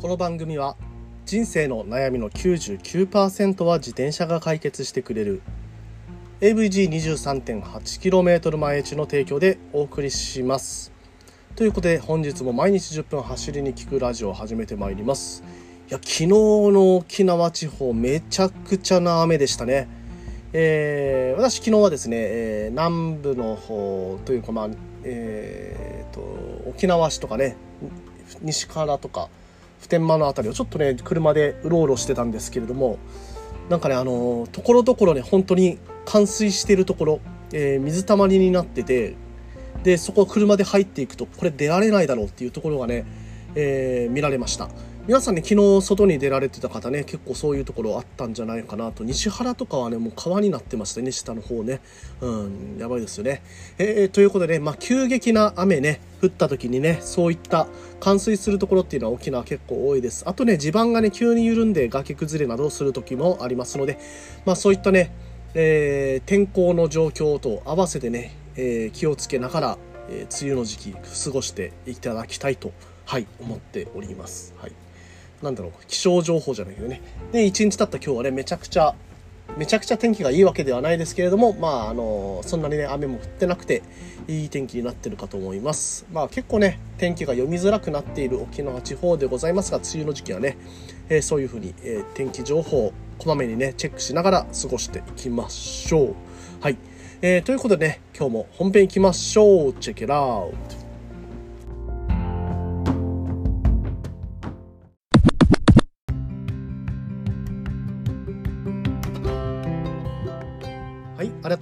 この番組は人生の悩みの99%は自転車が解決してくれる。AVG23.8km 前地の提供でお送りします。ということで本日も毎日10分走りに聞くラジオを始めてまいります。いや昨日の沖縄地方めちゃくちゃな雨でしたね。えー、私昨日はですね、えー、南部の方というかまあえー、と沖縄市とかね西からとか普天間の辺りをちょっとね車でうろうろしてたんですけれどもなんかねあのところどころね本当に冠水してるところ、えー、水たまりになっててでそこを車で入っていくとこれ出られないだろうっていうところがね、えー、見られました。皆さんね昨日外に出られてた方ね結構そういうところあったんじゃないかなと。西原とかはねもう川になってましたね下の方ね。うんやばいですよね、えー、ということでね、まあ、急激な雨ね降った時にねそういった冠水するところっていうのは沖縄結構多いです。あとね地盤がね急に緩んで崖崩れなどをする時もありますのでまあそういったね、えー、天候の状況と合わせてね、えー、気をつけながら、え梅雨の時期過ごしていただきたいとはい思っております。はい。なんだろう気象情報じゃないけどね。で1日経った今日はねめちゃくちゃめちゃくちゃ天気がいいわけではないですけれどもまああのそんなにね雨も降ってなくていい天気になってるかと思います。まあ結構ね天気が読みづらくなっている沖縄地方でございますが梅雨の時期はね、えー、そういうふうに、えー、天気情報をこまめにねチェックしながら過ごしていきましょう。はい、えー、ということでね今日も本編いきましょう。チェケラウ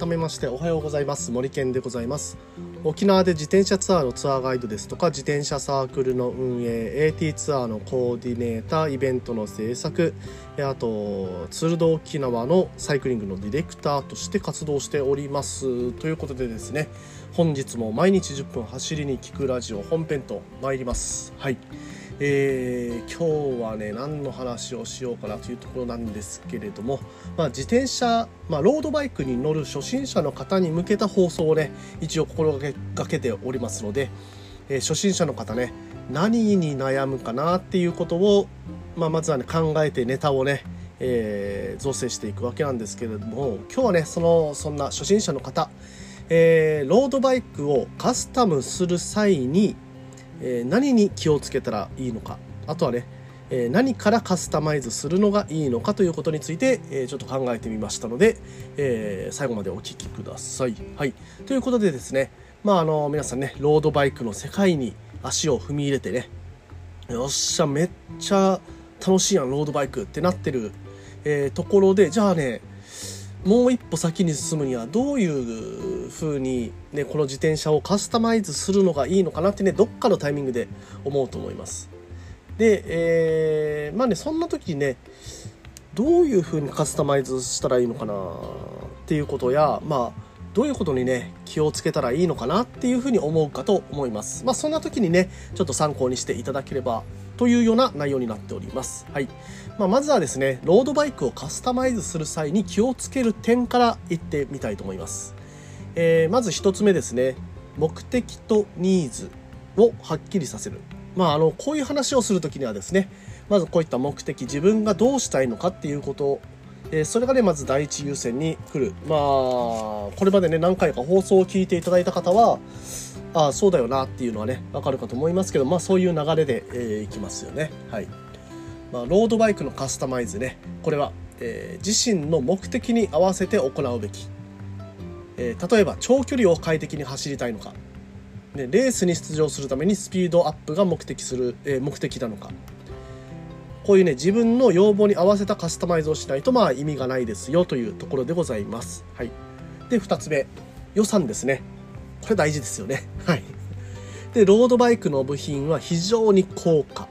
めましておはようございます。森健でございます。沖縄で自転車ツアーのツアーガイドですとか自転車サークルの運営 AT ツアーのコーディネーターイベントの制作あとツールド沖縄のサイクリングのディレクターとして活動しております。ということでですね本日も毎日10分走りに聞くラジオ本編と参ります。はい。えー、今日はね何の話をしようかなというところなんですけれども、まあ、自転車、まあ、ロードバイクに乗る初心者の方に向けた放送をね一応心がけておりますので、えー、初心者の方ね何に悩むかなっていうことを、まあ、まずはね考えてネタをね、えー、造成していくわけなんですけれども今日はねそのそんな初心者の方、えー、ロードバイクをカスタムする際にえー、何に気をつけたらいいのかあとはね、えー、何からカスタマイズするのがいいのかということについて、えー、ちょっと考えてみましたので、え最後までお聞きください。はい、ということでですね、まあ、あの皆さんねロードバイクの世界に足を踏み入れてねよっしゃめっちゃ楽しいやんロードバイクってなってる、えところでじゃあねもう一歩先に進むにはどういう風にねこの自転車をカスタマイズするのがいいのかなってねどっかのタイミングで思うと思います。で、えー、まあねそんな時にねどういう風にカスタマイズしたらいいのかなっていうことやまあどういうことにね気をつけたらいいのかなっていうふうに思うかと思います。まあそんな時にねちょっと参考にしていただければというような内容になっております。はい。まあ、まずはですねロードバイクをカスタマイズする際に気をつける点からいってみたいと思います、えー、まず1つ目ですね目的とニーズをはっきりさせる。まああのこういう話をする時にはですねまずこういった目的自分がどうしたいのかっていうことえそれがねまず第一優先に来る。まあこれまでね何回か放送を聞いていただいた方はああそうだよなっていうのはねわかるかと思いますけどまあそういう流れで、えー、いきますよね。はい。まあ、ロードバイクのカスタマイズね。これは、えー、自身の目的に合わせて行うべき、えー、例えば長距離を快適に走りたいのか、ね、レースに出場するためにスピードアップが目的する、え、目的なのか。こういうね自分の要望に合わせたカスタマイズをしないとまあ意味がないですよというところでございます。はい、で2つ目予算ですねこれ大事ですよね。はい、でロードバイクの部品は非常に高価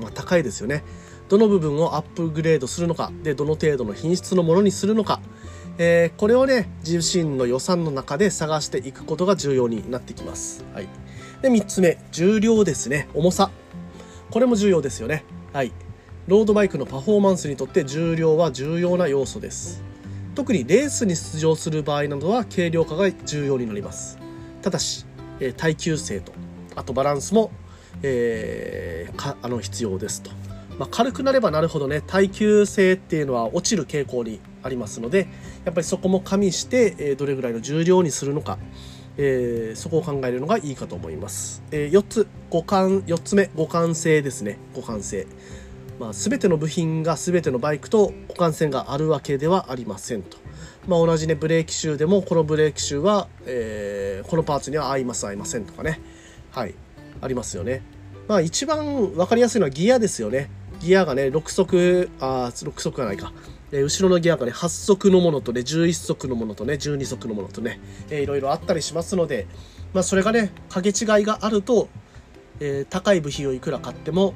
まあ、高いですよね。どの部分をアップグレードするのか、で、どの程度の品質のものにするのか、えー、これをね、自身の予算の中で探していくことが重要になってきます。はい。で、3つ目、重量ですね。重さ。これも重要ですよね。はい。ロードバイクのパフォーマンスにとって重量は重要な要素です。特にレースに出場する場合などは軽量化が重要になります。ただし、え耐久性と、あとバランスもえー、あの必要ですと。まあ、軽くなればなるほどね耐久性っていうのは落ちる傾向にありますのでやっぱりそこも加味して、え、どれぐらいの重量にするのか、えー、そこを考えるのがいいかと思います。えー、4つ互換4つ目互換性ですね互換性。まあ、全ての部品が全てのバイクと互換性があるわけではありませんと。まあ、同じねブレーキシューでもこのブレーキシューは、えー、このパーツには合います合いませんとかねはいありますよねまあ一番分かりやすいのはギアですよねギアがね6速あ6速がないかえ後ろのギアがね8速のものとね11速のものとね12速のものとね、えー、いろいろあったりしますので、まあ、それがね影違いがあると、えー、高い部品をいくら買っても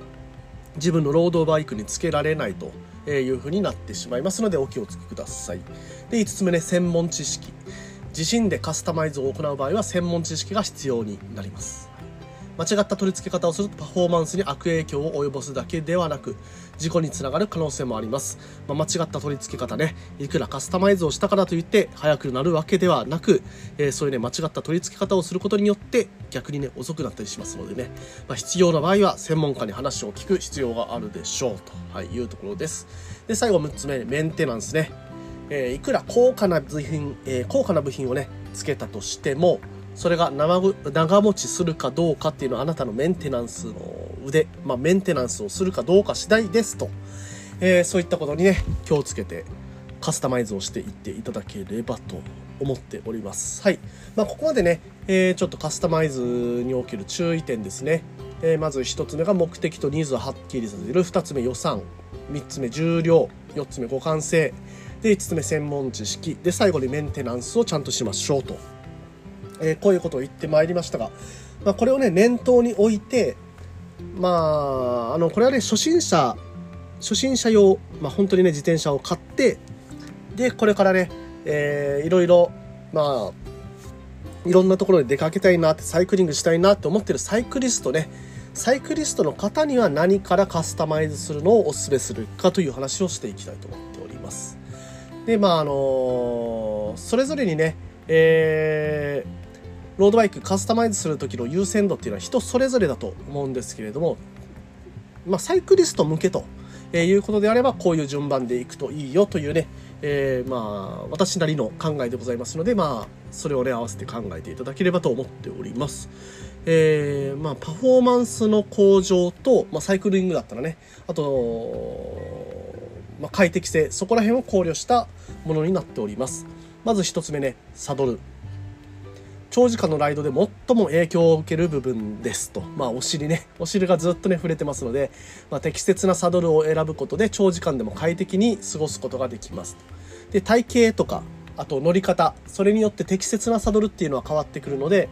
自分のロードバイクにつけられないというふうになってしまいますのでお気をつけください。で5つ目ね専門知識自身でカスタマイズを行う場合は専門知識が必要になります。間違った取り付け方をするとパフォーマンスに悪影響を及ぼすだけではなく事故につながる可能性もあります、まあ、間違った取り付け方ねいくらカスタマイズをしたからといって速くなるわけではなく、えー、そういうね間違った取り付け方をすることによって逆にね遅くなったりしますのでね、まあ、必要な場合は専門家に話を聞く必要があるでしょうと、はい、いうところです。で最後6つ目メンテナンスね、えー、いくら高価な部品、えー、高価な部品をねつけたとしてもそれが長持ちするかどうかっていうのはあなたのメンテナンスの腕、まあ、メンテナンスをするかどうか次第ですと、えー、そういったことにね気をつけてカスタマイズをしていっていただければと思っております。はい。まあ、ここまでね、えー、ちょっとカスタマイズにおける注意点ですね。えー、まず1つ目が目的とニーズをはっきりさせる。2つ目予算。3つ目重量。4つ目互換性。で、5つ目専門知識。で、最後にメンテナンスをちゃんとしましょうと。えー、こういうことを言ってまいりましたが、まあ、これをね念頭に置いてまああのこれはね初心者初心者用、まあ、本当にね自転車を買ってでこれからね、えー、いろいろまあいろんなところに出かけたいなってサイクリングしたいなって思ってるサイクリストねサイクリストの方には何からカスタマイズするのをお勧めするかという話をしていきたいと思っております。でまああのそれぞれにねえーロードバイクカスタマイズする時の優先度っていうのは人それぞれだと思うんですけれども、まあ、サイクリスト向けと、えいうことであればこういう順番でいくといいよというね、えー、まあ私なりの考えでございますのでまあそれをね合わせて考えていただければと思っております。えー、まあパフォーマンスの向上と、まあ、サイクリングだったらねあと、まあ、快適性そこら辺を考慮したものになっておりますまず1つ目ねサドル長時間のライドで最も影響を受ける部分ですと。まあ、お尻ね。お尻がずっとね、触れてますので、まあ、適切なサドルを選ぶことで長時間でも快適に過ごすことができます。で、体型とか、あと乗り方、それによって適切なサドルっていうのは変わってくるので、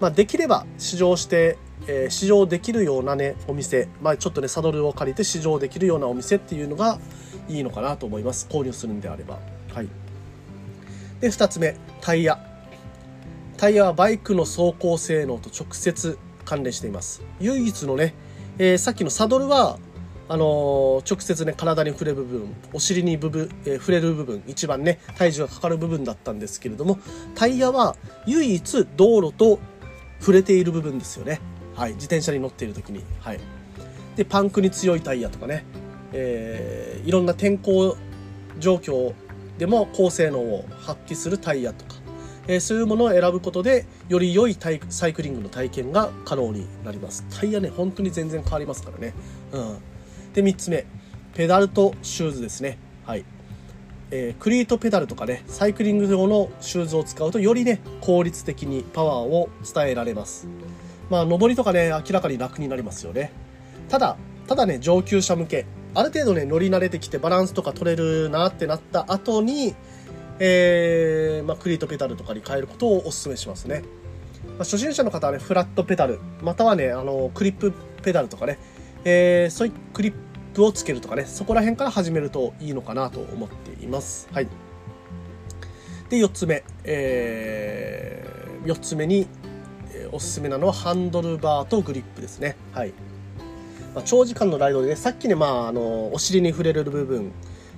まあ、できれば試乗して、えー、試乗できるようなね、お店、まあ、ちょっとね、サドルを借りて試乗できるようなお店っていうのがいいのかなと思います。購入するんであれば。はい。で、2つ目、タイヤ。タイヤはバイクの走行性能と直接関連しています。唯一のね、えー、さっきのサドルはあのー、直接ね体に触れる部分お尻に部分、えー、触れる部分一番ね体重がかかる部分だったんですけれどもタイヤは唯一道路と触れている部分ですよね。はい自転車に乗っている時に。はい。でパンクに強いタイヤとかね、えー、いろんな天候状況でも高性能を発揮するタイヤとか。えー、そういうものを選ぶことでより良いサイクリングの体験が可能になります。タイヤね本当に全然変わりますからね、うん、で3つ目。ペダルとシューズですね。はい。えー、クリートペダルとかねサイクリング用のシューズを使うとよりね効率的にパワーを伝えられます。まあ上りとかね明らかに楽になりますよね。ただただね上級者向け。ある程度ね乗り慣れてきてバランスとか取れるなってなった後にえー、まあ、クリートペダルとかに変えることをお勧めしますね。まあ、初心者の方はね、フラットペダル、またはね、あの、クリップペダルとかね、えー、そういうクリップをつけるとかね、そこら辺から始めるといいのかなと思っています。はい。で、4つ目、えー、4つ目に、え、おすすめなのはハンドルバーとグリップですね。はい。まあ、長時間のライドでね、さっきね、まあ、あの、お尻に触れる部分、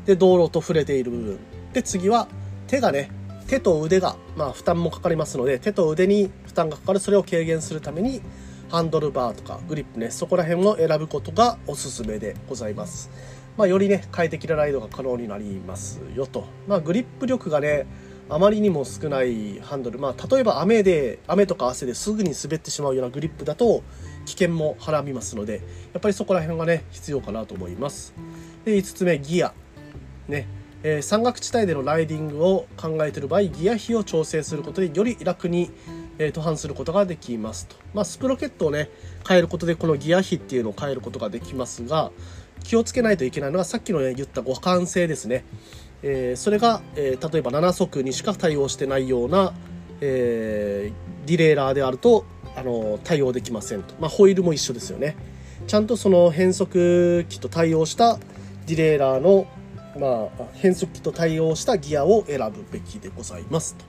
で、道路と触れている部分、で、次は、手がね手と腕が、まあ、負担もかかりますので手と腕に負担がかかるそれを軽減するためにハンドルバーとかグリップねそこら辺を選ぶことがおすすめでございます。まあ、よりね快適なライドが可能になりますよと、まあ、グリップ力がねあまりにも少ないハンドル、まあ、例えば雨で雨とか汗ですぐに滑ってしまうようなグリップだと危険もはらみますのでやっぱりそこら辺がね必要かなと思います。で5つ目ギア。ね。えー、山岳地帯でのライディングを考えている場合ギア比を調整することでより楽に、えー、途半することができますと、まあ、スプロケットをね変えることでこのギア比っていうのを変えることができますが気をつけないといけないのがさっきの、ね、言った互換性ですね、えー、それが、え、例えば7速にしか対応してないような、え、ディレイラーであるとあの対応できませんと、まあ、ホイールも一緒ですよね。ちゃんとその変速機と対応したディレイラーの、まあ、変速機と対応したギアを選ぶべきでございますと、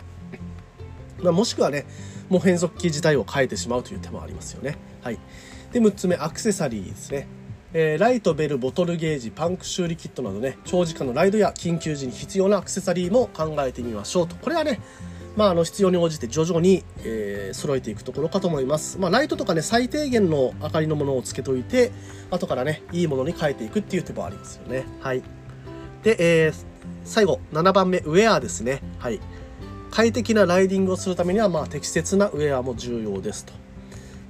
まあ、もしくはねもう変速機自体を変えてしまうという手もありますよねはいで6つ目アクセサリーですねえー、ライト、ベル、ボトルゲージ、パンク修理キットなどね、長時間のライドや緊急時に必要なアクセサリーも考えてみましょうと。これはね、まあ、あの必要に応じて徐々に、えー、揃えていくところかと思います。まあ、ライトとかね、最低限の明かりのものをつけといて、後からね、いいものに変えていくっていう手もありますよね。はい。で、えー、最後、7番目、ウェアですね。はい。快適なライディングをするためには、まあ、適切なウェアも重要ですと。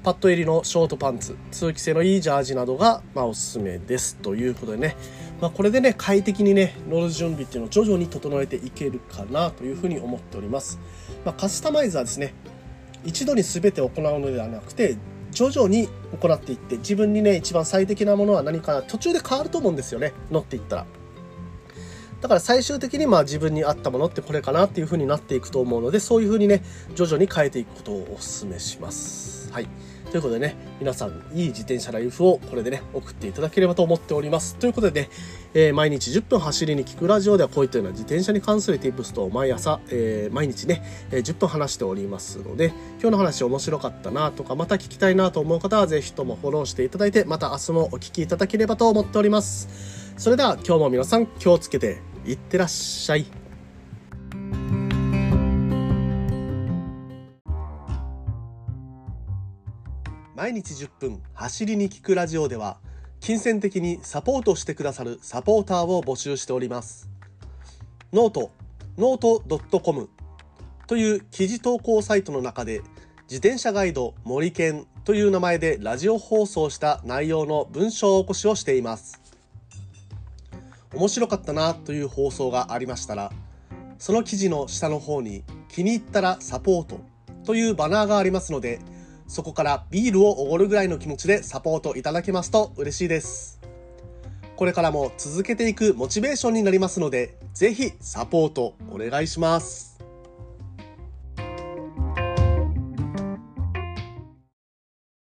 パッド入りのショートパンツ通気性のいいジャージなどが、まあ、おすすめですということでね、まあ、これでね快適にね乗る準備っていうのを徐々に整えていけるかなというふうに思っております、まあ、カスタマイズはですね一度に全て行うのではなくて徐々に行っていって自分にね一番最適なものは何か途中で変わると思うんですよね乗っていったらだから最終的にまあ自分に合ったものってこれかなっていう風になっていくと思うのでそういう風にね徐々に変えていくことをお勧めしますはいということでね、皆さん、いい自転車ライフをこれでね、送っていただければと思っております。ということでね、えー、毎日10分走りに聞くラジオではこういったような自転車に関する tips と毎朝、えー、毎日ね、えー、10分話しておりますので、今日の話面白かったなとか、また聞きたいなと思う方はぜひともフォローしていただいて、また明日もお聞きいただければと思っております。それでは今日も皆さん気をつけていってらっしゃい。毎日10分走りに聞くラジオでは金銭的にサポートしてくださるサポーターを募集しておりますノートノート .com という記事投稿サイトの中で自転車ガイド森健という名前でラジオ放送した内容の文章起こしをしています面白かったなという放送がありましたらその記事の下の方に気に入ったらサポートというバナーがありますのでそこからビールをおごるぐらいの気持ちでサポートいただけますと嬉しいです。これからも続けていくモチベーションになりますので、ぜひサポートお願いします。